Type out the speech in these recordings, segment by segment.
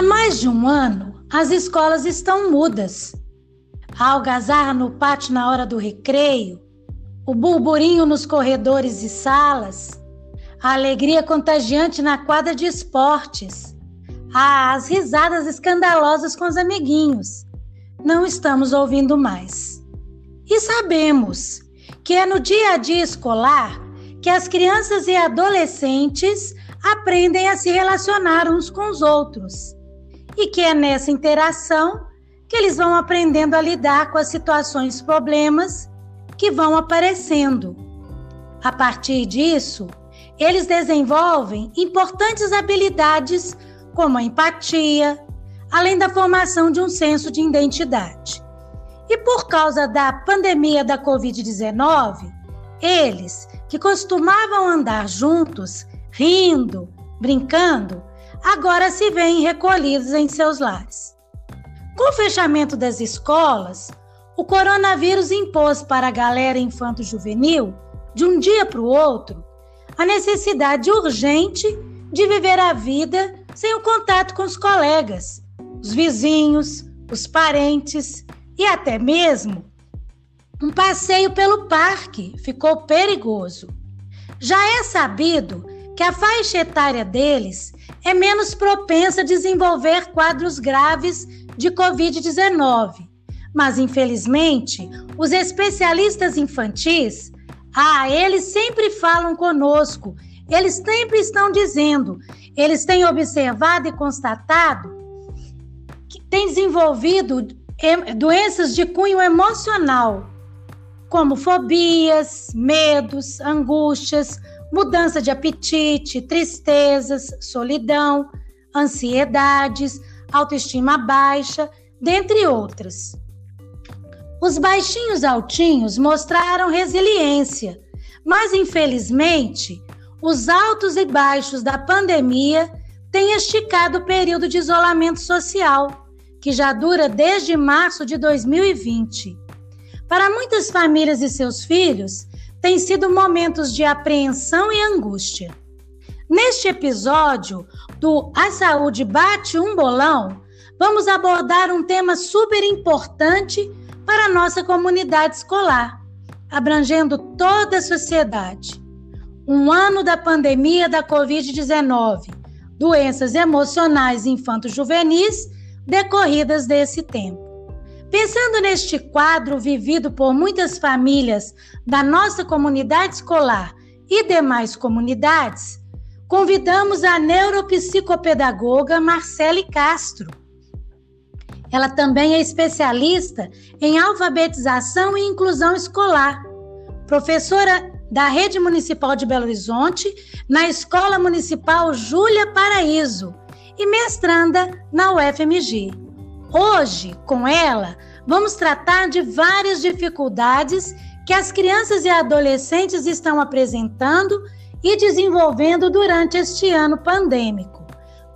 Há mais de um ano, as escolas estão mudas. A algazarra no pátio na hora do recreio, o burburinho nos corredores e salas, a alegria contagiante na quadra de esportes, as risadas escandalosas com os amiguinhos. Não estamos ouvindo mais. E sabemos que é no dia a dia escolar que as crianças e adolescentes aprendem a se relacionar uns com os outros. E que é nessa interação que eles vão aprendendo a lidar com as situações, problemas que vão aparecendo. A partir disso, eles desenvolvem importantes habilidades como a empatia, além da formação de um senso de identidade. E por causa da pandemia da Covid-19, eles, que costumavam andar juntos, rindo, brincando, agora se veem recolhidos em seus lares. Com o fechamento das escolas, o coronavírus impôs para a galera infanto-juvenil, de um dia para o outro, a necessidade urgente de viver a vida sem o contato com os colegas, os vizinhos, os parentes e até mesmo um passeio pelo parque ficou perigoso. Já é sabido que a faixa etária deles é menos propensa a desenvolver quadros graves de Covid-19. Mas, infelizmente, os especialistas infantis, ah, eles sempre falam conosco, eles sempre estão dizendo, eles têm observado e constatado que têm desenvolvido doenças de cunho emocional, como fobias, medos, angústias, mudança de apetite, tristezas, solidão, ansiedades, autoestima baixa, dentre outras. Os baixinhos altinhos mostraram resiliência, mas infelizmente, os altos e baixos da pandemia têm esticado o período de isolamento social, que já dura desde março de 2020. Para muitas famílias e seus filhos, têm sido momentos de apreensão e angústia. Neste episódio do A Saúde Bate um Bolão, vamos abordar um tema super importante para a nossa comunidade escolar, abrangendo toda a sociedade. Um ano da pandemia da Covid-19, doenças emocionais infanto-juvenis decorridas desse tempo. Pensando neste quadro vivido por muitas famílias da nossa comunidade escolar e demais comunidades, convidamos a neuropsicopedagoga Marcele Castro. Ela também é especialista em alfabetização e inclusão escolar, professora da Rede Municipal de Belo Horizonte, na Escola Municipal Júlia Paraíso e mestranda na UFMG. Hoje, com ela, vamos tratar de várias dificuldades que as crianças e adolescentes estão apresentando e desenvolvendo durante este ano pandêmico.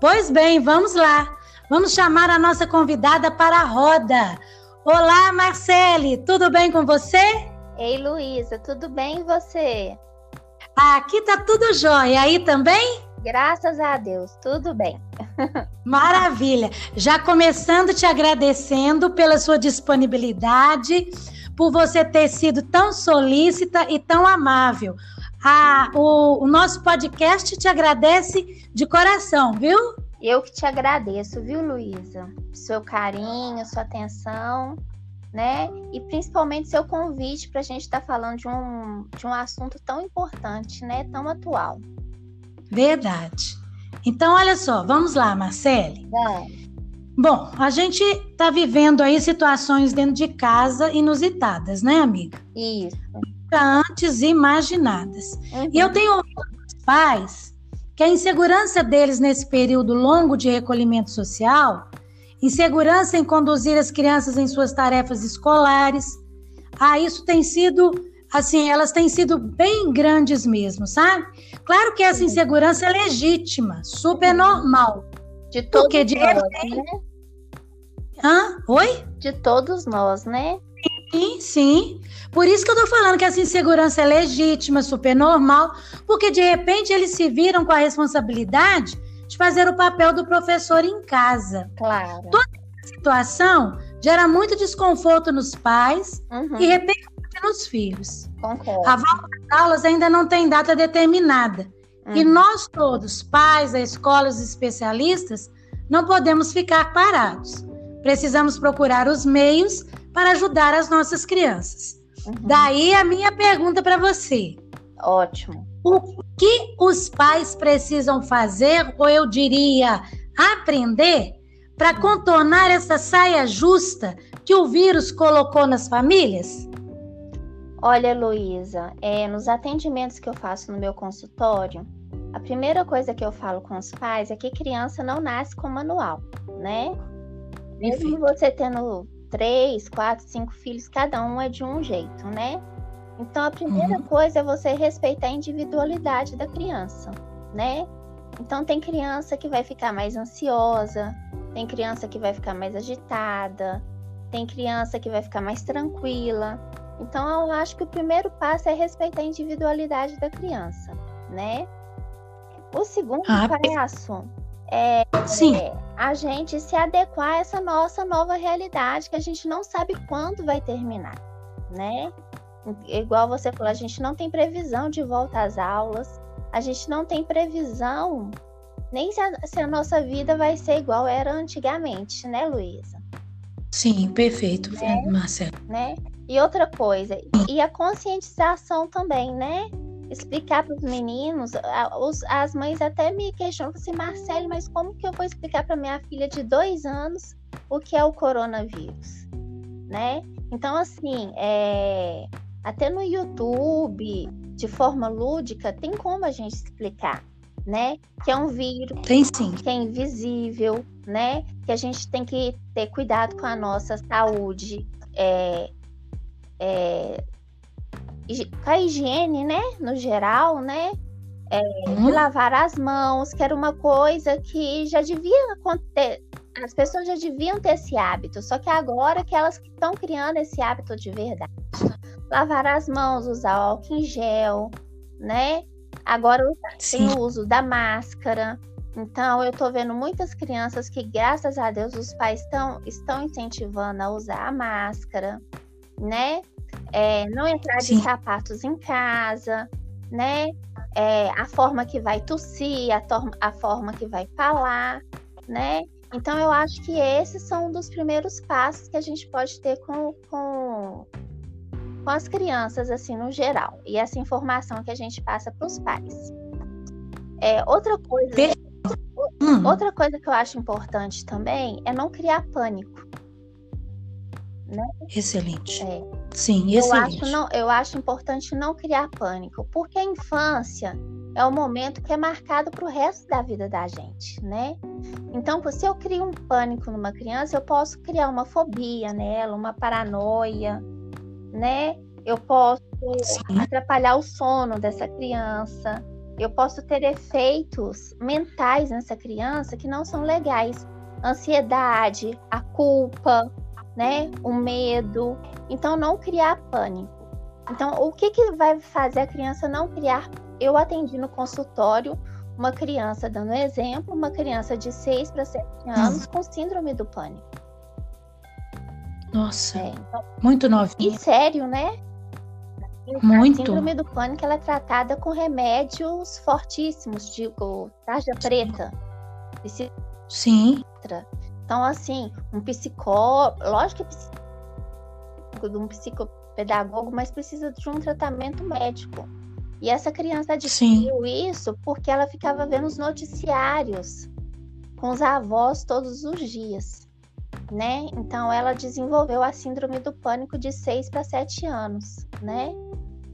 Pois bem, vamos lá. Vamos chamar a nossa convidada para a roda. Olá, Marcele, tudo bem com você? Ei, Luísa, tudo bem e você? Aqui tá tudo jóia. Aí também? Graças a Deus, tudo bem. Maravilha. Já começando te agradecendo pela sua disponibilidade, por você ter sido tão solícita e tão amável. Ah, o, o nosso podcast te agradece de coração, viu? Eu que te agradeço, viu, Luísa? Seu carinho, sua atenção, né? E principalmente seu convite para a gente estar tá falando de um, de um assunto tão importante, né? Tão atual. Verdade. Então, olha só, vamos lá, Marcele. Vamos. Bom, a gente está vivendo aí situações dentro de casa inusitadas, né, amiga? Isso. Antes imaginadas. Uhum. E eu tenho ouvido pais que a insegurança deles nesse período longo de recolhimento social, insegurança em conduzir as crianças em suas tarefas escolares, ah, isso tem sido assim, elas têm sido bem grandes mesmo, sabe? Claro que essa insegurança é legítima, super normal. De todos porque de nós, repente... né? Hã? Oi? De todos nós, né? Sim, sim. Por isso que eu tô falando que essa insegurança é legítima, super normal, porque de repente eles se viram com a responsabilidade de fazer o papel do professor em casa. Claro. Toda situação gera muito desconforto nos pais uhum. e repercute nos filhos. Concordo. A volta aulas ainda não tem data determinada. Uhum. E nós todos, pais, escolas especialistas, não podemos ficar parados. Precisamos procurar os meios para ajudar as nossas crianças. Uhum. Daí a minha pergunta para você. Ótimo. O que os pais precisam fazer, ou eu diria, aprender, para contornar essa saia justa que o vírus colocou nas famílias? Olha, Luísa, é, nos atendimentos que eu faço no meu consultório, a primeira coisa que eu falo com os pais é que criança não nasce com manual, né? Mesmo você tendo três, quatro, cinco filhos, cada um é de um jeito, né? Então a primeira uhum. coisa é você respeitar a individualidade da criança, né? Então tem criança que vai ficar mais ansiosa, tem criança que vai ficar mais agitada, tem criança que vai ficar mais tranquila. Então eu acho que o primeiro passo é respeitar a individualidade da criança, né? O segundo ah, passo é, Sim. é a gente se adequar a essa nossa nova realidade que a gente não sabe quando vai terminar, né? Igual você falou, a gente não tem previsão de volta às aulas, a gente não tem previsão nem se a, se a nossa vida vai ser igual era antigamente, né, Luísa? Sim, perfeito, né? Marcelo. Né? E outra coisa, e a conscientização também, né? Explicar para os meninos, as mães até me questionam assim, Marcelo, mas como que eu vou explicar para minha filha de dois anos o que é o coronavírus, né? Então, assim, é, até no YouTube, de forma lúdica, tem como a gente explicar, né? Que é um vírus, tem sim. que é invisível, né? Que a gente tem que ter cuidado com a nossa saúde, é, é, com a higiene, né? No geral, né? É, hum. lavar as mãos, que era uma coisa que já devia acontecer. As pessoas já deviam ter esse hábito, só que agora que elas estão criando esse hábito de verdade lavar as mãos, usar álcool em gel, né? Agora Sim. tem o uso da máscara. Então, eu tô vendo muitas crianças que, graças a Deus, os pais tão, estão incentivando a usar a máscara, né? É, não entrar Sim. de sapatos em casa, né? É, a forma que vai tossir, a, a forma que vai falar, né? Então, eu acho que esses são um dos primeiros passos que a gente pode ter com, com com as crianças, assim, no geral. E essa informação que a gente passa para os pais. É, outra coisa. Hum. Outra coisa que eu acho importante também é não criar pânico. Né? Excelente. É. Sim, excelente. Eu acho, não, eu acho importante não criar pânico, porque a infância é o momento que é marcado para o resto da vida da gente, né? Então, se eu crio um pânico numa criança, eu posso criar uma fobia nela, uma paranoia, né? Eu posso Sim. atrapalhar o sono dessa criança. Eu posso ter efeitos mentais nessa criança que não são legais. Ansiedade, a culpa, né? O medo. Então, não criar pânico. Então, o que, que vai fazer a criança não criar? Eu atendi no consultório uma criança, dando exemplo, uma criança de 6 para 7 anos hum. com síndrome do pânico. Nossa, é, então, muito novinha. E sério, né? Muito. A síndrome do pânico ela é tratada com remédios fortíssimos, digo, tarja preta. Sim. Então, assim, um psicólogo, lógico que de um psicopedagogo, mas precisa de um tratamento médico. E essa criança adquiriu Sim. isso porque ela ficava vendo os noticiários com os avós todos os dias né? Então ela desenvolveu a síndrome do pânico de 6 para 7 anos, né?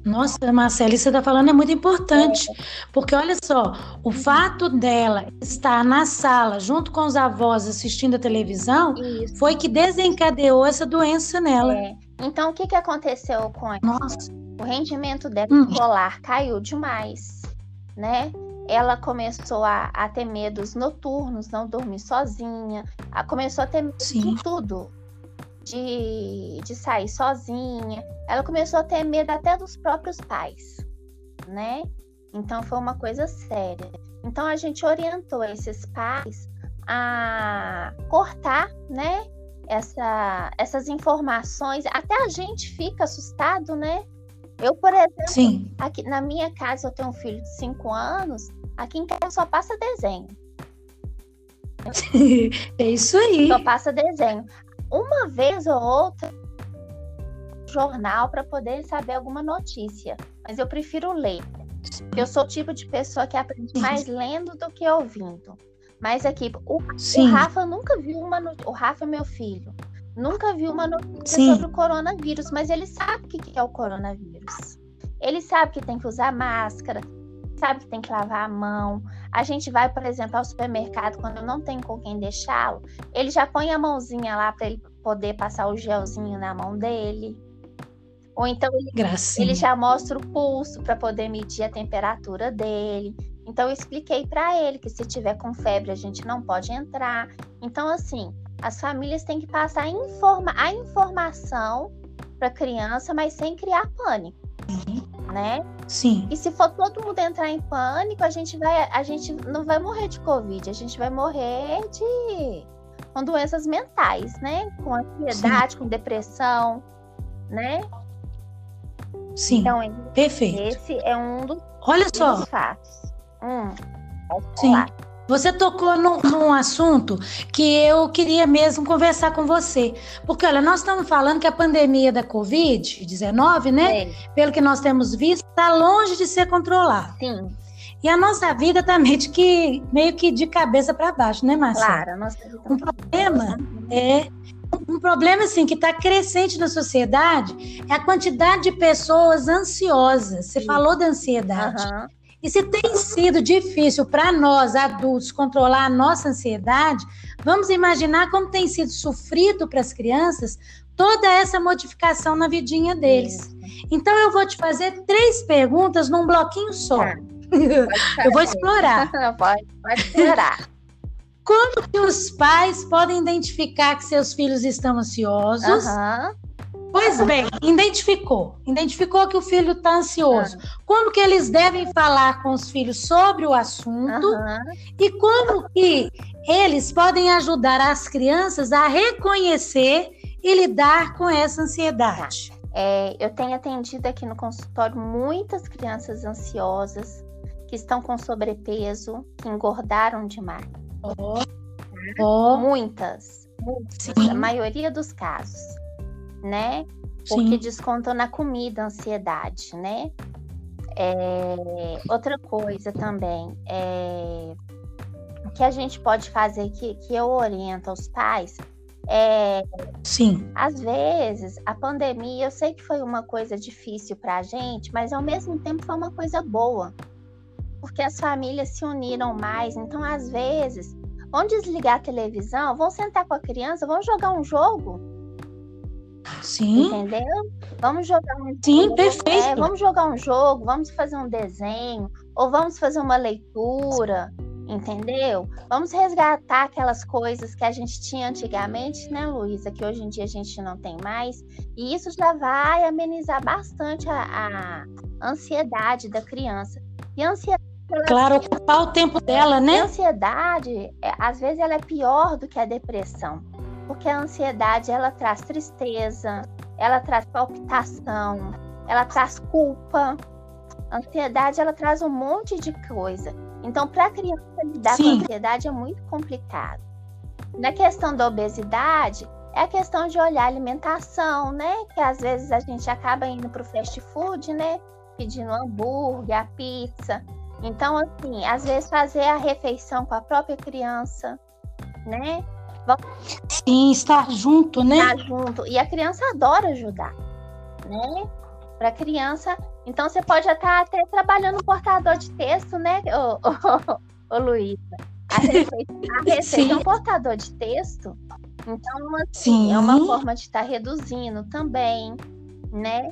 Nossa, Marcela, isso que você está falando é muito importante, porque olha só, o fato dela estar na sala junto com os avós assistindo a televisão isso. foi que desencadeou essa doença nela. É. Então, o que, que aconteceu com ela? Nossa. O rendimento dela hum. escolar caiu demais, né? ela começou a, a, ter medos noturnos, não dormir sozinha, a, começou a ter Sim. de tudo, de, de sair sozinha. Ela começou a ter medo até dos próprios pais, né? Então foi uma coisa séria. Então a gente orientou esses pais a cortar, né? Essa, essas informações. Até a gente fica assustado, né? Eu, por exemplo, Sim. aqui na minha casa eu tenho um filho de 5 anos, aqui em casa só passa desenho. é isso aí. Só passa desenho. Uma vez ou outra jornal para poder saber alguma notícia, mas eu prefiro ler. Eu sou o tipo de pessoa que aprende mais lendo do que ouvindo. Mas aqui, o, o Rafa nunca viu uma notícia. O Rafa é meu filho. Nunca viu uma notícia Sim. sobre o coronavírus, mas ele sabe o que é o coronavírus. Ele sabe que tem que usar máscara, sabe que tem que lavar a mão. A gente vai, por exemplo, ao supermercado quando não tem com quem deixá-lo, ele já põe a mãozinha lá para ele poder passar o gelzinho na mão dele. Ou então ele, ele já mostra o pulso para poder medir a temperatura dele. Então eu expliquei para ele que se tiver com febre a gente não pode entrar. Então assim, as famílias têm que passar a, informa a informação para a criança, mas sem criar pânico. Né? Sim. E se for todo mundo entrar em pânico, a gente vai, a gente não vai morrer de covid, a gente vai morrer de com doenças mentais, né? Com ansiedade, Sim. com depressão, né? Sim. Então, perfeito. Esse é um dos, Olha só. fatos. Hum, Sim. Você tocou num, num, assunto que eu queria mesmo conversar com você. Porque, olha, nós estamos falando que a pandemia da Covid-19, né? É. Pelo que nós temos visto, está longe de ser controlada. Sim. E a nossa vida está meio que, meio que de cabeça para baixo, né, Marcelo? Claro, a nossa vida tá Um problema é um problema assim que está crescente na sociedade é a quantidade de pessoas ansiosas. Você Sim. falou da ansiedade. Uhum. E se tem sido difícil para nós adultos controlar a nossa ansiedade, vamos imaginar como tem sido sofrido para as crianças toda essa modificação na vidinha deles. Então eu vou te fazer três perguntas num bloquinho só. Tá. eu vou explorar. pode, pode explorar. Como que os pais podem identificar que seus filhos estão ansiosos? Uhum. Pois bem, identificou. Identificou que o filho está ansioso. Uhum. Como que eles devem falar com os filhos sobre o assunto uhum. e como que eles podem ajudar as crianças a reconhecer e lidar com essa ansiedade. É, eu tenho atendido aqui no consultório muitas crianças ansiosas que estão com sobrepeso, que engordaram demais. Oh. Oh. Muitas, muitas a maioria dos casos, né? Porque Sim. descontam na comida a ansiedade, né? É, outra coisa também é, que a gente pode fazer que, que eu oriento aos pais é, Sim. Às vezes, a pandemia, eu sei que foi uma coisa difícil para a gente, mas ao mesmo tempo foi uma coisa boa porque as famílias se uniram mais. Então, às vezes, vão desligar a televisão, vão sentar com a criança, vão jogar um jogo. Sim. Entendeu? Vamos jogar um Sim, jogo. perfeito. É, vamos jogar um jogo, vamos fazer um desenho, ou vamos fazer uma leitura, entendeu? Vamos resgatar aquelas coisas que a gente tinha antigamente, né, Luísa? Que hoje em dia a gente não tem mais. E isso já vai amenizar bastante a, a ansiedade da criança. E a ansiedade Claro, ocupar o tempo dela, né? A ansiedade, é, às vezes, ela é pior do que a depressão. Porque a ansiedade, ela traz tristeza, ela traz palpitação, ela traz culpa. A ansiedade, ela traz um monte de coisa. Então, para a criança lidar Sim. com a ansiedade é muito complicado. Na questão da obesidade, é a questão de olhar a alimentação, né? Que às vezes a gente acaba indo para o fast food, né? Pedindo hambúrguer, a pizza. Então, assim, às vezes fazer a refeição com a própria criança, né? Sim, estar junto, né? Estar junto. E a criança adora ajudar, né? Para criança. Então, você pode estar até trabalhando no portador de texto, né, ô, ô, ô, ô Luísa? A receita, a receita é um portador de texto. Então, assim, Sim. é uma forma de estar reduzindo também, né?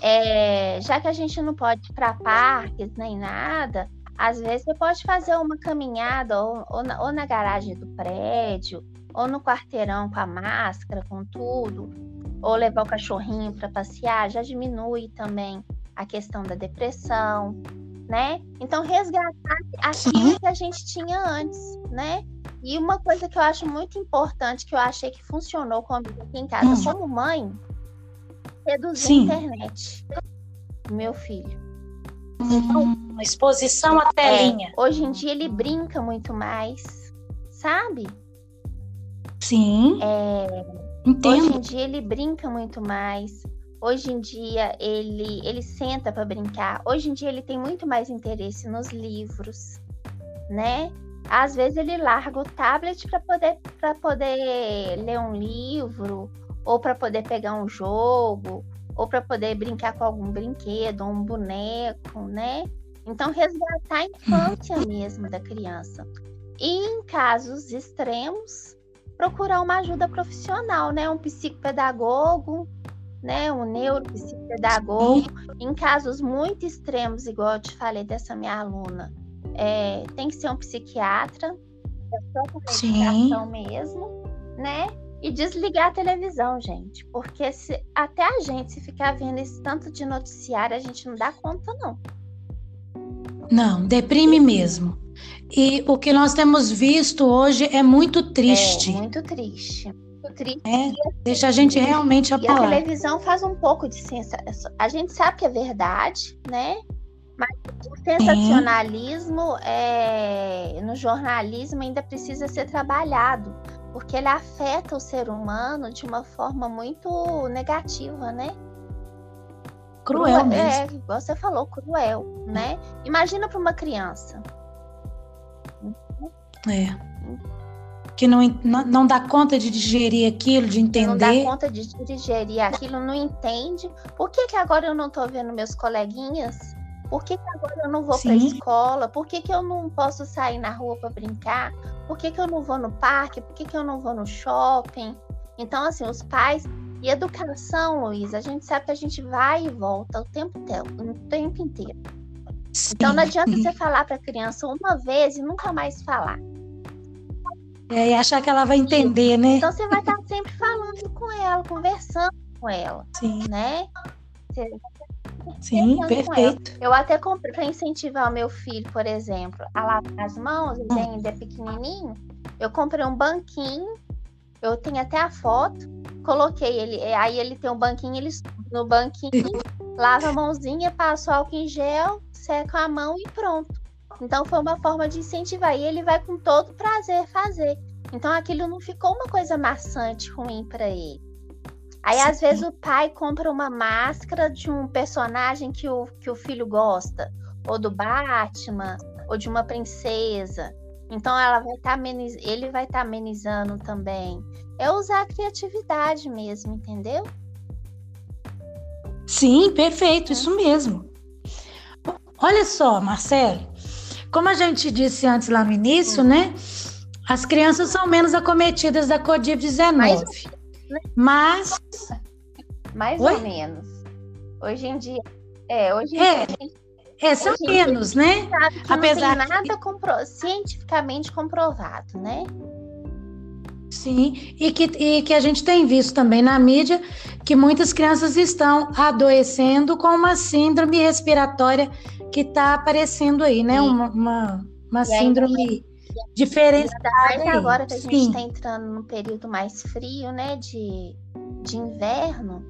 É, já que a gente não pode ir para parques nem nada, às vezes você pode fazer uma caminhada ou, ou, na, ou, na, garagem do prédio, ou no quarteirão com a máscara, com tudo, ou levar o cachorrinho para passear, já diminui também a questão da depressão, né? Então resgatar aquilo Sim. que a gente tinha antes, né? E uma coisa que eu acho muito importante, que eu achei que funcionou comigo aqui em casa, hum. como mãe, reduzir Sim. a internet. Meu filho. Hum, exposição à telinha. É, hoje em dia ele brinca muito mais, sabe? Sim. É, Entendo. Hoje em dia ele brinca muito mais. Hoje em dia ele, ele senta para brincar. Hoje em dia ele tem muito mais interesse nos livros, né? Às vezes ele larga o tablet para poder para poder ler um livro ou para poder pegar um jogo ou para poder brincar com algum brinquedo, um boneco, né? Então resgatar a infância mesmo da criança. E em casos extremos, procurar uma ajuda profissional, né? Um psicopedagogo, né? Um neuropsicopedagogo. Em casos muito extremos, igual eu te falei dessa minha aluna, é, tem que ser um psiquiatra, é só com medicação mesmo, né? E desligar a televisão, gente. Porque se, até a gente, se ficar vendo esse tanto de noticiário, a gente não dá conta, não. Não, deprime mesmo. E o que nós temos visto hoje é muito triste. É, muito triste. Muito triste. É, deixa a gente realmente apagar. E a televisão faz um pouco de sensação. A gente sabe que é verdade, né? Mas o sensacionalismo é, no jornalismo ainda precisa ser trabalhado, porque ele afeta o ser humano de uma forma muito negativa, né? Cruel, cruel mesmo. É, igual você falou, cruel, né? Imagina para uma criança. É. Que não, não, não dá conta de digerir aquilo, de entender. Não dá conta de digerir aquilo, não entende. Por que, que agora eu não estou vendo meus coleguinhas? Por que, que agora eu não vou para a escola? Por que, que eu não posso sair na rua para brincar? Por que, que eu não vou no parque? Por que, que eu não vou no shopping? Então, assim, os pais. E educação, Luiz, a gente sabe que a gente vai e volta o tempo, o tempo inteiro. Sim. Então não adianta você falar para a criança uma vez e nunca mais falar. É, e achar que ela vai entender, né? Então você vai estar sempre falando com ela, conversando com ela. Sim. Né? Você Sim, perfeito. Eu até comprei para incentivar o meu filho, por exemplo, a lavar as mãos, ele hum. ainda é pequenininho. Eu comprei um banquinho, eu tenho até a foto, coloquei ele, aí ele tem um banquinho, ele no banquinho, lava a mãozinha, passa o álcool em gel, seca a mão e pronto. Então foi uma forma de incentivar. E ele vai com todo prazer fazer. Então aquilo não ficou uma coisa maçante, ruim para ele. Aí, Sim. às vezes, o pai compra uma máscara de um personagem que o, que o filho gosta, ou do Batman, ou de uma princesa. Então, ela vai tá ameniz... ele vai estar tá amenizando também. É usar a criatividade mesmo, entendeu? Sim, perfeito, isso mesmo. Olha só, Marcelo, como a gente disse antes lá no início, né? As crianças são menos acometidas da Covid-19. Mais, mas. Mais Oi? ou menos. Hoje em dia. É, hoje em é. dia. É, são menos, né? Apesar não tem nada compro... cientificamente comprovado, né? Sim, e que, e que a gente tem visto também na mídia que muitas crianças estão adoecendo com uma síndrome respiratória que está aparecendo aí, né? Uma, uma, uma síndrome diferenciada. Ainda agora que a gente está entrando num período mais frio, né? De, de inverno.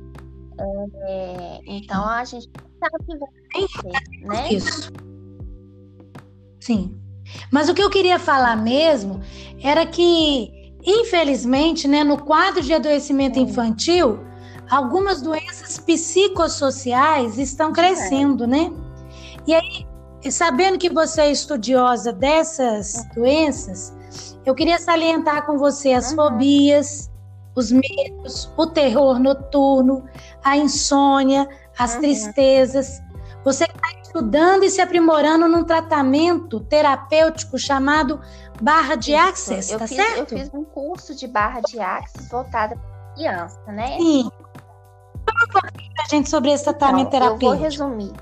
É, então a gente sabe que vai acontecer, né? Isso. Sim. Mas o que eu queria falar mesmo era que, infelizmente, né, no quadro de adoecimento infantil, algumas doenças psicossociais estão crescendo, é. né? E aí, sabendo que você é estudiosa dessas doenças, eu queria salientar com você as uhum. fobias, os medos, o terror noturno, a insônia, as uhum. tristezas. Você está estudando e se aprimorando num tratamento terapêutico chamado barra de access, eu tá fiz, certo? Eu fiz um curso de barra de access voltada para criança, né? Sim. Fala um pouquinho pra gente sobre esse tratamento então, terapêutico. Eu vou resumir.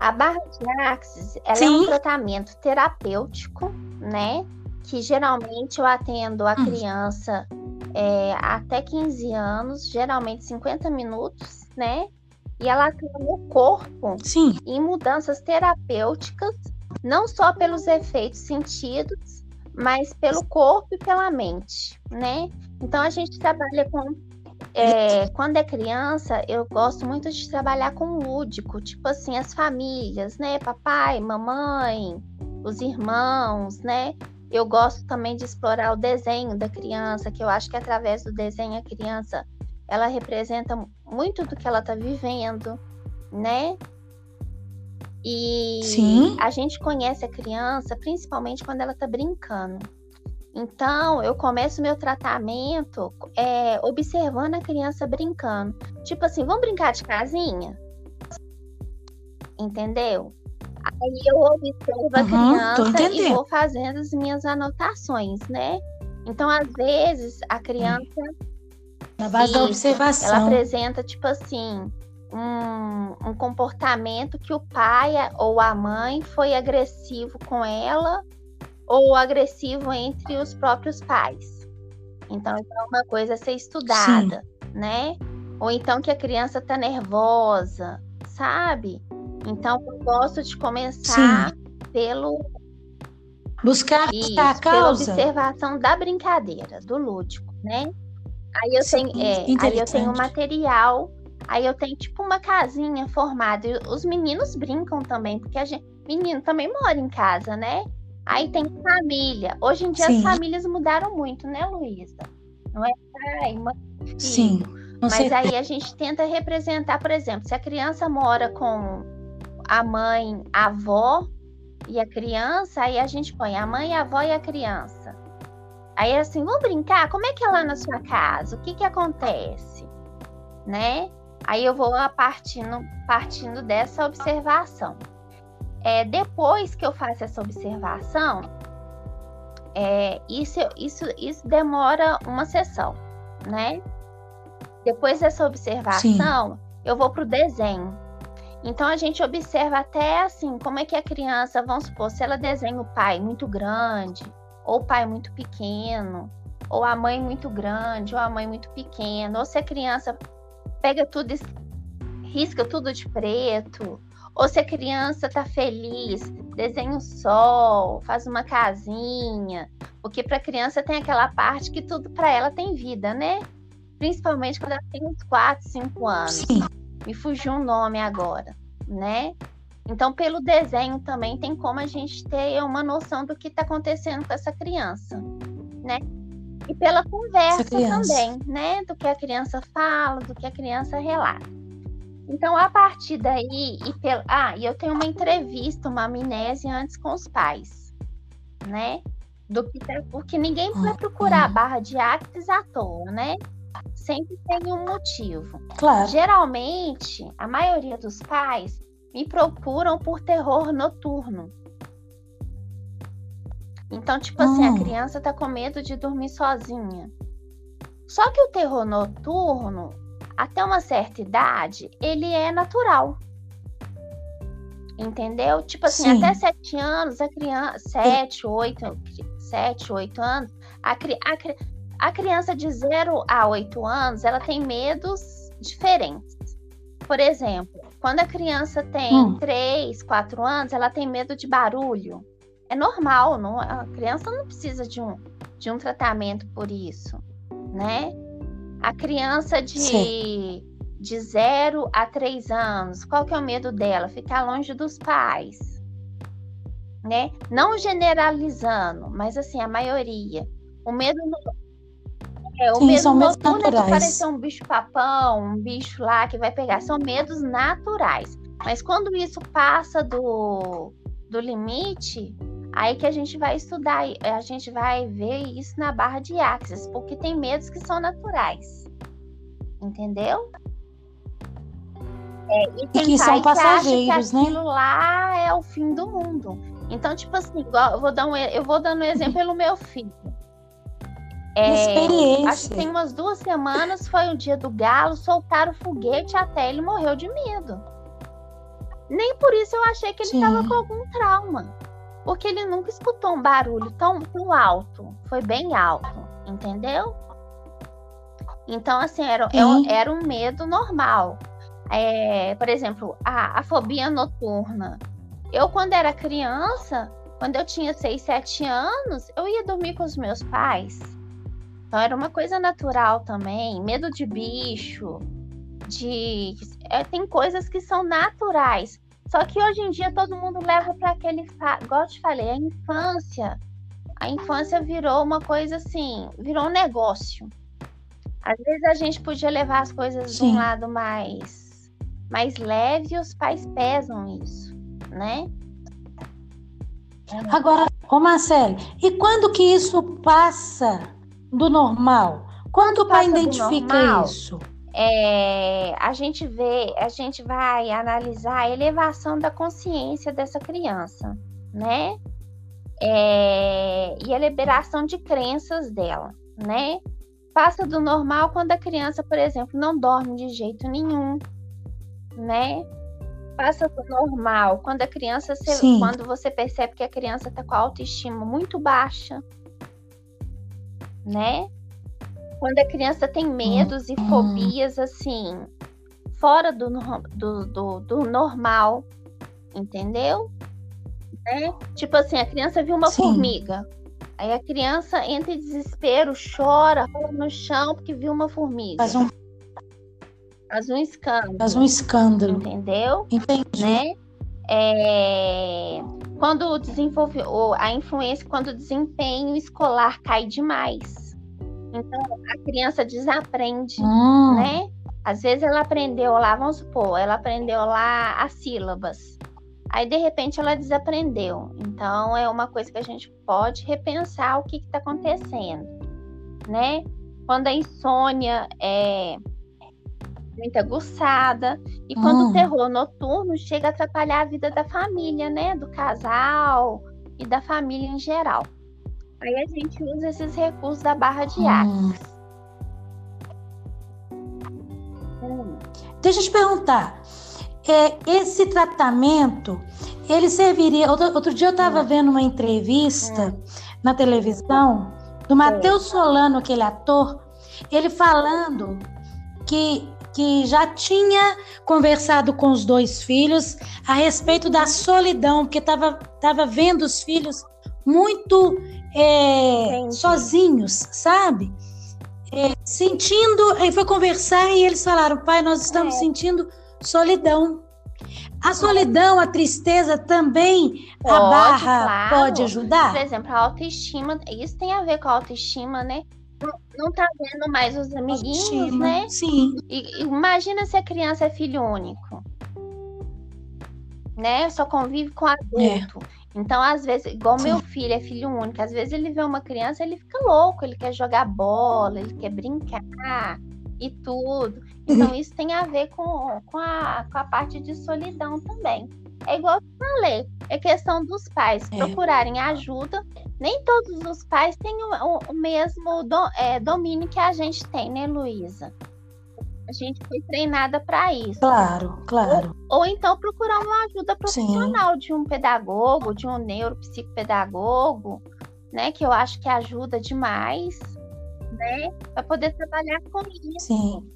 A barra de axis, ela é um tratamento terapêutico, né? Que geralmente eu atendo a hum. criança é, até 15 anos, geralmente 50 minutos, né? e ela atua no corpo Sim. em mudanças terapêuticas, não só pelos efeitos sentidos, mas pelo corpo e pela mente, né? Então a gente trabalha com é, quando é criança, eu gosto muito de trabalhar com lúdico, tipo assim, as famílias, né? Papai, mamãe, os irmãos, né? Eu gosto também de explorar o desenho da criança, que eu acho que através do desenho a criança ela representa muito do que ela está vivendo, né? E Sim. a gente conhece a criança principalmente quando ela está brincando. Então, eu começo meu tratamento é, observando a criança brincando. Tipo assim, vamos brincar de casinha? Entendeu? Aí eu observo a Uhum, criança e vou fazendo as minhas anotações, né? Então, às vezes, a criança. Na base da observação. Ela apresenta, tipo assim, um, um comportamento que o pai ou a mãe foi agressivo com ela ou agressivo entre os próprios pais. Então, é uma coisa a ser estudada, Sim. né? Ou então que a criança tá nervosa, sabe? Então, eu gosto de começar Sim. pelo buscar isso, a causa, pela observação da brincadeira, do lúdico, né? Aí eu Sim, tenho, é, aí eu tenho material, aí eu tenho tipo uma casinha formada. E os meninos brincam também, porque a gente, menino também mora em casa, né? Aí tem família. Hoje em dia Sim. as famílias mudaram muito, né, Luísa? Não é pai, mãe, filho. Sim. Mas aí a gente tenta representar, por exemplo, se a criança mora com a mãe, a avó e a criança, aí a gente põe a mãe, a avó e a criança. Aí assim, vamos brincar? Como é que é lá na sua casa? O que que acontece? Né? Aí eu vou partindo, partindo dessa observação. É, depois que eu faço essa observação, é, isso, isso, isso demora uma sessão, né? Depois dessa observação, Sim. eu vou para o desenho. Então a gente observa até assim, como é que a criança, vamos supor, se ela desenha o pai muito grande, ou o pai muito pequeno, ou a mãe muito grande, ou a mãe muito pequena, ou se a criança pega tudo, risca tudo de preto, ou se a criança tá feliz, desenha um sol, faz uma casinha, porque para a criança tem aquela parte que tudo para ela tem vida, né? Principalmente quando ela tem uns 4, 5 anos. Sim. Me fugiu um nome agora, né? Então, pelo desenho também tem como a gente ter uma noção do que está acontecendo com essa criança, né? E pela conversa também, né? Do que a criança fala, do que a criança relata. Então, a partir daí, e pelo... ah, e eu tenho uma entrevista, uma amnésia antes com os pais, né? Do que tá... Porque ninguém vai procurar a barra de Actes à toa, né? Sempre tem um motivo. Claro. Geralmente, a maioria dos pais me procuram por terror noturno. Então, tipo assim, a criança tá com medo de dormir sozinha. Só que o terror noturno, até uma certa idade, ele é natural. Entendeu? Tipo assim, Sim. até sete anos, a criança. Sete, oito, sete, oito anos, a, a, a criança de zero a oito anos, ela tem medos diferentes. Por exemplo, quando a criança tem hum. três, quatro anos, ela tem medo de barulho. É normal, não, a criança não precisa de um, de um tratamento por isso, né? A criança de, de 0 a 3 anos, qual que é o medo dela? Ficar longe dos pais. Né? Não generalizando, mas assim, a maioria. O medo é, o Sim, medo noturno é de parecer um bicho papão, um bicho lá que vai pegar. São medos naturais. Mas quando isso passa do, do limite, Aí que a gente vai estudar, a gente vai ver isso na barra de axis, porque tem medos que são naturais. Entendeu? É, e, e que são passageiros, que né? Aquilo lá é o fim do mundo. Então, tipo assim, igual, eu vou dar um, eu vou dando um exemplo pelo meu filho. É, acho que tem umas duas semanas foi o dia do galo, soltaram o foguete até ele morreu de medo. Nem por isso eu achei que ele estava com algum trauma porque ele nunca escutou um barulho tão, tão alto. Foi bem alto, entendeu? Então, assim, era, era um medo normal. É, por exemplo, a, a fobia noturna. Eu, quando era criança, quando eu tinha 6, 7 anos, eu ia dormir com os meus pais. Então era uma coisa natural também. Medo de bicho, de. É, tem coisas que são naturais. Só que hoje em dia todo mundo leva para aquele. Igual eu te falei, a infância. A infância virou uma coisa assim, virou um negócio. Às vezes a gente podia levar as coisas Sim. de um lado mais, mais leve e os pais pesam isso, né? Agora, ô Marcelo, e quando que isso passa do normal? Quando, o pai identifica normal, isso? é, a gente vê, a gente vai analisar a elevação da consciência dessa criança, né? É, e a liberação de crenças dela, né? Passa do normal quando a criança, por exemplo, não dorme de jeito nenhum, né? Passa do normal quando a criança, se, quando você percebe que a criança está com a autoestima muito baixa, né? quando a criança tem medos e fobias assim, fora do, do, do, do normal, entendeu? Né? Tipo assim, a criança viu uma Sim. formiga. Aí a criança entra em desespero, chora, rola no chão porque viu uma formiga. Faz um, Faz um escândalo. Faz um escândalo. Entendeu? Entendi. Né? É... Quando desenvolve a influência, quando o desempenho escolar cai demais. Então, a criança desaprende, hum. né? Às vezes ela aprendeu lá, vamos supor, ela aprendeu lá as sílabas. Aí, de repente, ela desaprendeu. Então, é uma coisa que a gente pode repensar o que está acontecendo, né? Quando a insônia é muito aguçada e quando hum. o terror noturno chega a atrapalhar a vida da família, né? Do casal e da família em geral. Aí a gente usa esses recursos da barra de hum. Deixa eu te perguntar. É, esse tratamento, ele serviria. Outro, outro dia eu estava hum. vendo uma entrevista hum. na televisão do Matheus Solano, aquele ator, ele falando que, que já tinha conversado com os dois filhos a respeito da solidão, porque estava tava vendo os filhos muito é, sozinhos, sabe? É, sentindo, aí foi conversar e eles falaram, pai, nós estamos é. sentindo solidão. A solidão, a tristeza também, pode, a barra claro. pode ajudar? Por exemplo, a autoestima, isso tem a ver com a autoestima, né? Não tá vendo mais os amiguinhos, né? Sim. E, imagina se a criança é filho único. Né? Só convive com adulto. É. Então, às vezes, igual Sim. meu filho é filho único, às vezes ele vê uma criança, ele fica louco, ele quer jogar bola, ele quer brincar e tudo. Então, isso tem a ver com, com, a, com a parte de solidão também. É igual falei, é questão dos pais é. procurarem ajuda. Nem todos os pais têm o, o mesmo do, é, domínio que a gente tem, né, Luísa? A gente foi treinada para isso. Claro, claro. Ou, ou, então procurar uma ajuda profissional Sim. de um pedagogo, de um neuropsicopedagogo, né? Que eu acho que ajuda demais, né? Para poder trabalhar com isso. Sim.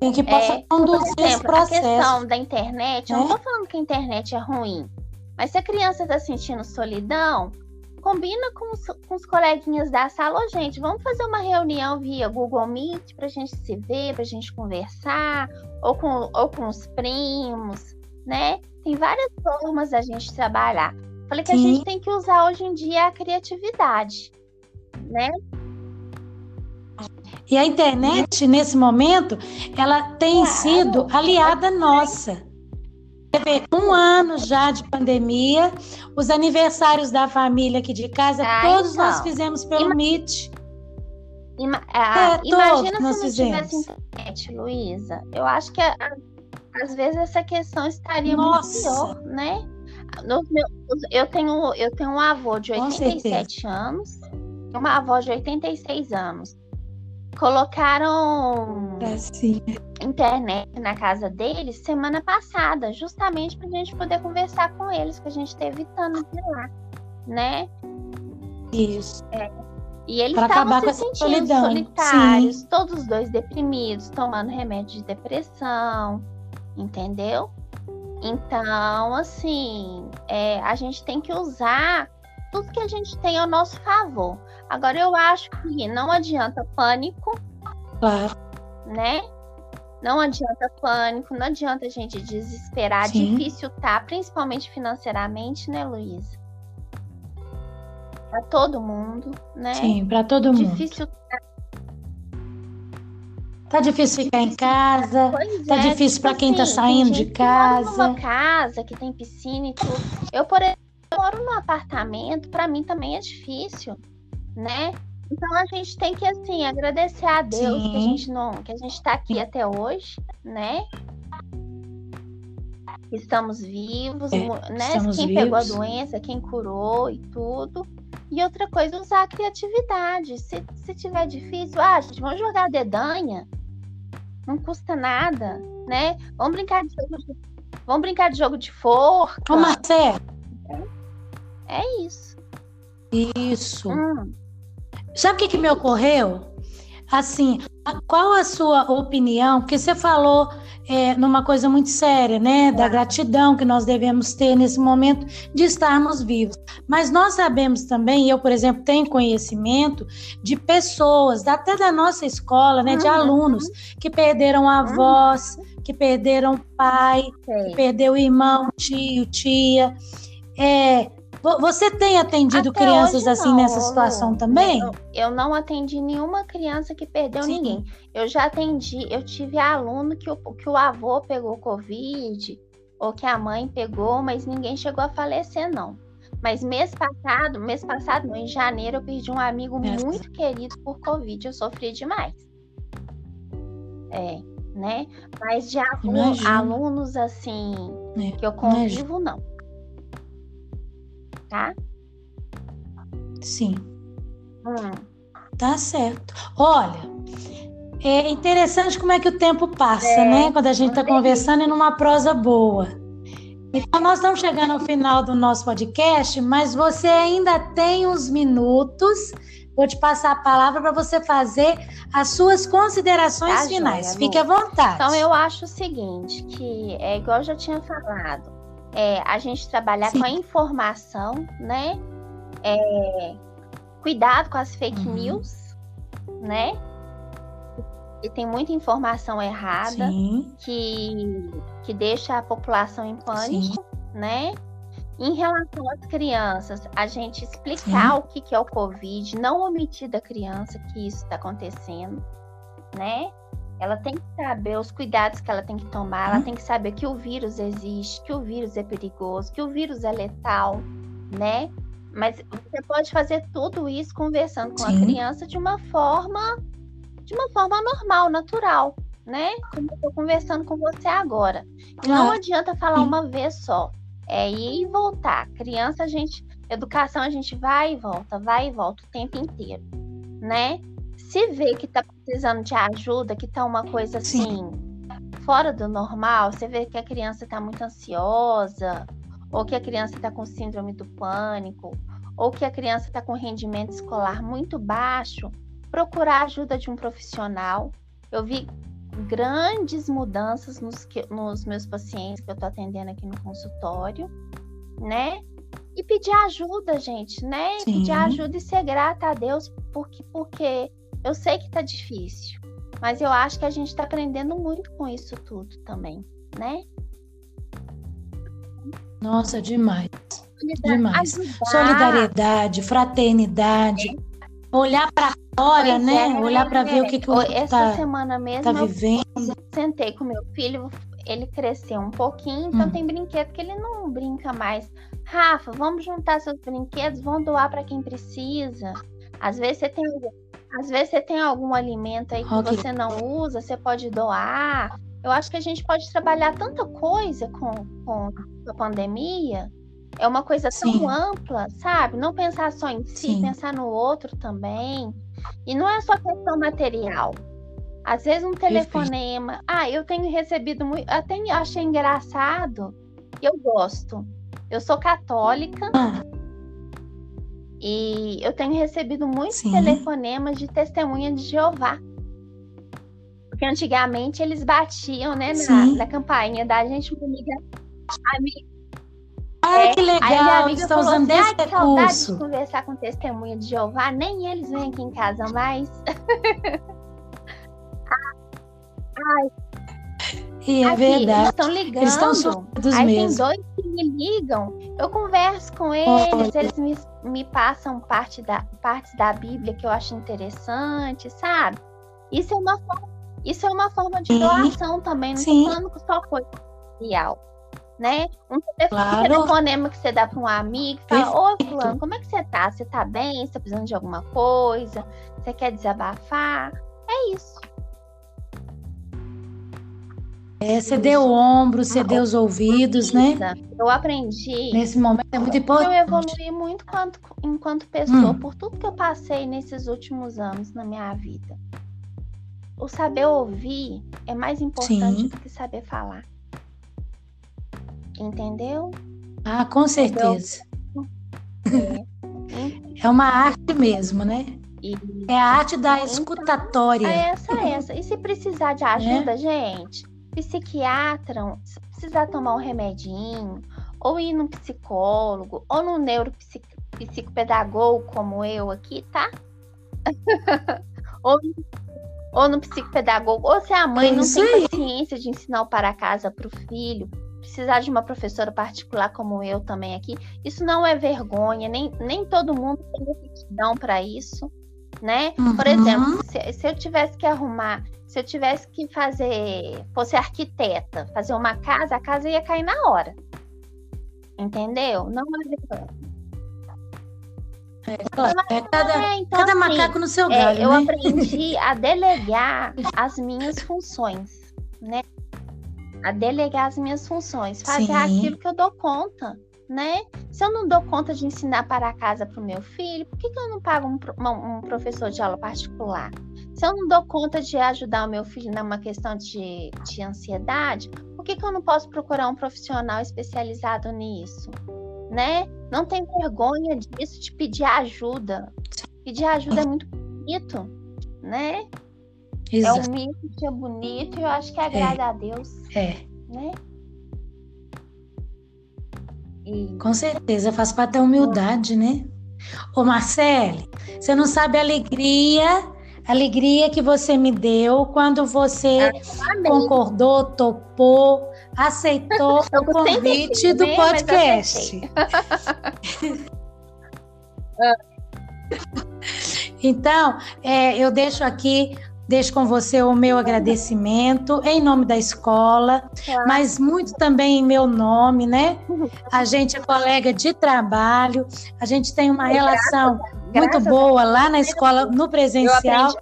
Tem que possa é, conduzir exemplo, esse processo. A questão da internet, eu não estou falando que a internet é ruim, mas se a criança está sentindo solidão, combina com os, com os coleguinhas da sala, oh, gente, vamos fazer uma reunião via Google Meet para a gente se ver, para a gente conversar, ou com, ou com os primos, né? Tem várias formas da gente trabalhar. Falei que Sim. a gente tem que usar hoje em dia a criatividade, né? E a internet, nesse momento, ela tem claro. sido aliada nossa um ano já de pandemia, os aniversários da família aqui de casa, ah, todos então. nós fizemos pelo Ima... Meet. Ima... Ah, é, imagina se não fizemos. tivesse internet, Luísa. Eu acho que a, às vezes essa questão estaria Nossa. muito pior, né? No meu, eu, tenho, eu tenho um avô de 87 anos uma avó de 86 anos colocaram internet na casa deles semana passada, justamente para a gente poder conversar com eles, que a gente está evitando de lá, né? Isso. É. E eles estavam se sentindo solidão. solitários, Sim. todos os dois deprimidos, tomando remédio de depressão, entendeu? Então, assim, é, a gente tem que usar tudo que a gente tem ao nosso favor. Agora, eu acho que não adianta pânico, Claro. né? Não adianta pânico, não adianta a gente desesperar. Sim. Difícil tá, principalmente financeiramente, né, Luísa? Pra todo mundo, né? Sim, para todo mundo. Difícil Tá difícil ficar em casa. Pois Tá é, difícil tipo pra quem tá assim, saindo tem de que casa. numa casa que tem piscina e tudo. Eu, por exemplo, moro num apartamento, pra mim também é difícil, né? Então a gente tem que assim agradecer a Deus que a Sim. gente não, que a gente tá aqui até hoje, né? Estamos vivos, É, né? estamos quem pegou a vivos. doença, quem curou e tudo. E outra coisa, usar a criatividade. Se, se tiver difícil, ah, gente, vamos jogar dedanha. Não custa nada, né? Vamos brincar de jogo de, vamos brincar de jogo de forca. Ô, Marcelo, É isso. isso. Hum, Sabe o que, que me ocorreu? Assim, qual a sua opinião? Porque você falou é, numa coisa muito séria, né? Da gratidão que nós devemos ter nesse momento de estarmos vivos. Mas nós sabemos também, eu, por exemplo, tenho conhecimento de pessoas, até da nossa escola, né? De Uhum. alunos que perderam avós, que perderam pai, sei. perdeu irmão, tio, tia. É, você tem atendido Até crianças assim não, nessa situação Lu. também? Eu, eu não atendi nenhuma criança que perdeu Sim. ninguém. Eu já atendi, eu tive aluno que o, que o avô pegou Covid, ou que a mãe pegou, mas ninguém chegou a falecer, não. Mas mês passado, mês passado, não, em janeiro, eu perdi um amigo É. muito querido por Covid. Eu sofri demais. É, né? Mas de alu- Imagino. alunos assim, É, que eu convivo, não. Tá? Sim, Hum. tá certo. Olha, é interessante como é que o tempo passa, É, né? Quando a gente está conversando e numa prosa boa. Então, nós estamos chegando ao final do nosso podcast, mas você ainda tem uns minutos. Vou te passar a palavra para você fazer as suas considerações Tá finais. joia. Fique à vontade. Então eu acho o seguinte, que é igual eu já tinha falado, é a gente trabalhar Sim. com a informação, né? É, cuidado com as fake Uhum. news, né? E tem muita informação errada Sim, que, que deixa a população em pânico, né? Em relação às crianças, a gente explicar Sim. o que, que é o Covid, não omitir da criança que isso está acontecendo, né? Ela tem que saber os cuidados que ela tem que tomar, ela Hum. tem que saber que o vírus existe, que o vírus é perigoso, que o vírus é letal, né? Mas você pode fazer tudo isso conversando com a Sim. criança de uma forma de uma forma normal, natural, né? Como eu tô conversando com você agora. E não Claro. adianta falar Sim. uma vez só. É ir e voltar. Criança, a gente. Educação, a gente vai e volta, vai e volta o tempo inteiro. Né? Se vê que tá precisando de ajuda, que tá uma coisa Sim. assim, fora do normal, você vê que a criança tá muito ansiosa, ou que a criança tá com síndrome do pânico, ou que a criança tá com rendimento escolar muito baixo, procurar a ajuda de um profissional. Eu vi grandes mudanças nos, que- nos meus pacientes que eu tô atendendo aqui no consultório, né? E pedir ajuda, gente, né? Sim. Pedir ajuda e ser grata a Deus, porque, porque eu sei que tá difícil, mas eu acho que a gente tá aprendendo muito com isso tudo também, né? Nossa, demais. Demais. Ajudar. Solidariedade, fraternidade, olhar para fora, Pois né? é, olhar para ver o que, que o Essa tá, semana mesmo tá eu vivendo. sentei com meu filho, ele cresceu um pouquinho, então Hum. tem brinquedo que ele não brinca mais. Rafa, vamos juntar seus brinquedos, vamos doar para quem precisa. Às vezes você tem às vezes você tem algum alimento aí que Ok. você não usa, você pode doar. Eu acho que a gente pode trabalhar tanta coisa com, com a pandemia. É uma coisa tão Sim. ampla, sabe? Não pensar só em si, Sim. pensar no outro também. E não é só questão material. Às vezes um telefonema. Ah, eu tenho recebido muito. Até achei engraçado. Eu gosto. Eu sou católica Ah, e eu tenho recebido muitos Sim. telefonemas de testemunha de Jeová. Porque antigamente eles batiam, né, na, na campainha da gente, uma amiga. amiga Ai, que legal, eles estão usando assim, esse recurso. de conversar com testemunha de Jeová, nem eles vêm aqui em casa mais. Ai. E é verdade. Eles estão ligando. Eles estão surdos Aí mesmo. tem dois me ligam, eu converso com eles, eles me, me passam parte da, partes da Bíblia que eu acho interessante, sabe? Isso é uma forma, isso é uma forma de doação também, não estou falando que só coisa material né? Um claro. telefonema que você dá para um amigo, fala, ô fulano, como é que você tá? Você tá bem? Você tá precisando de alguma coisa? Você quer desabafar? É isso. É, ceder o ombro, ceder os ouvidos, né? Eu aprendi. Nesse momento é muito importante. Eu evolui muito enquanto, enquanto pessoa, hum. por tudo que eu passei nesses últimos anos na minha vida. O saber ouvir é mais importante Sim. do que saber falar. Entendeu? Ah, com certeza. É, é uma arte mesmo, né? É a arte da então, escutatória. É essa, é essa. E se precisar de ajuda, é? gente, psiquiatra, se precisar tomar um remedinho, ou ir no psicólogo, ou no neuropsicopedagogo, como eu aqui, tá? ou, ou no psicopedagogo, ou se a mãe é não tem aí. paciência de ensinar o para casa para o filho, precisar de uma professora particular como eu também aqui, isso não é vergonha, nem, nem todo mundo tem aptidão para isso, né? Uhum. Por exemplo, se, se, eu tivesse que arrumar, se eu tivesse que fazer, fosse arquiteta, fazer uma casa, a casa ia cair na hora. Entendeu? Não é. É, claro, é cada, é, então, cada assim, macaco no seu é, galho, Eu né? aprendi a delegar as minhas funções, né? a delegar as minhas funções, fazer Sim. aquilo que eu dou conta, né? Se eu não dou conta de ensinar para casa para o meu filho, por que, que eu não pago um, um, professor de aula particular? Se eu não dou conta de ajudar o meu filho numa questão de, de ansiedade, por que, que eu não posso procurar um profissional especializado nisso? Né? Não tem vergonha disso, de pedir ajuda. Pedir ajuda é muito bonito, né? Exato. É um mito que é bonito e eu acho que agrada é. a Deus. É. Né? E... Com certeza, faz parte da humildade, né? Ô Marcele, você não sabe a alegria, alegria que você me deu quando você concordou, topou, aceitou o convite do podcast. então, é, eu deixo aqui Deixo com você o meu agradecimento em nome da escola, mas muito também em meu nome, né? A gente é colega de trabalho, a gente tem uma relação muito boa lá na escola, no presencial.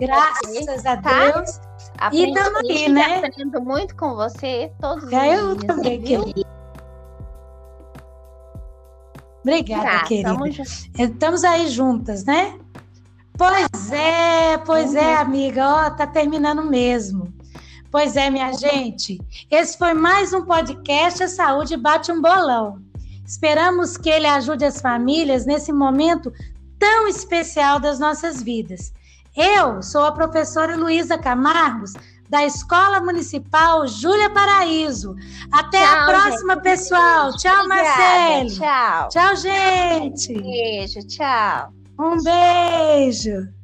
Graças a tá? Deus. e estamos aí, né? Aprendo muito com você todos os eu dias. Também, querida. Obrigada, tá, querida. Estamos aí juntas, né? Pois é, pois é, uhum. amiga. Ó, tá terminando mesmo. Pois é, minha gente. Esse foi mais um podcast A Saúde Bate um Bolão. Esperamos que ele ajude as famílias nesse momento tão especial das nossas vidas. Eu sou a professora Luísa Camargos, da Escola Municipal Júlia Paraíso. Até tchau, a próxima, gente. pessoal. Tchau, Marcelo. Tchau. Tchau, gente. Beijo, tchau. Um beijo!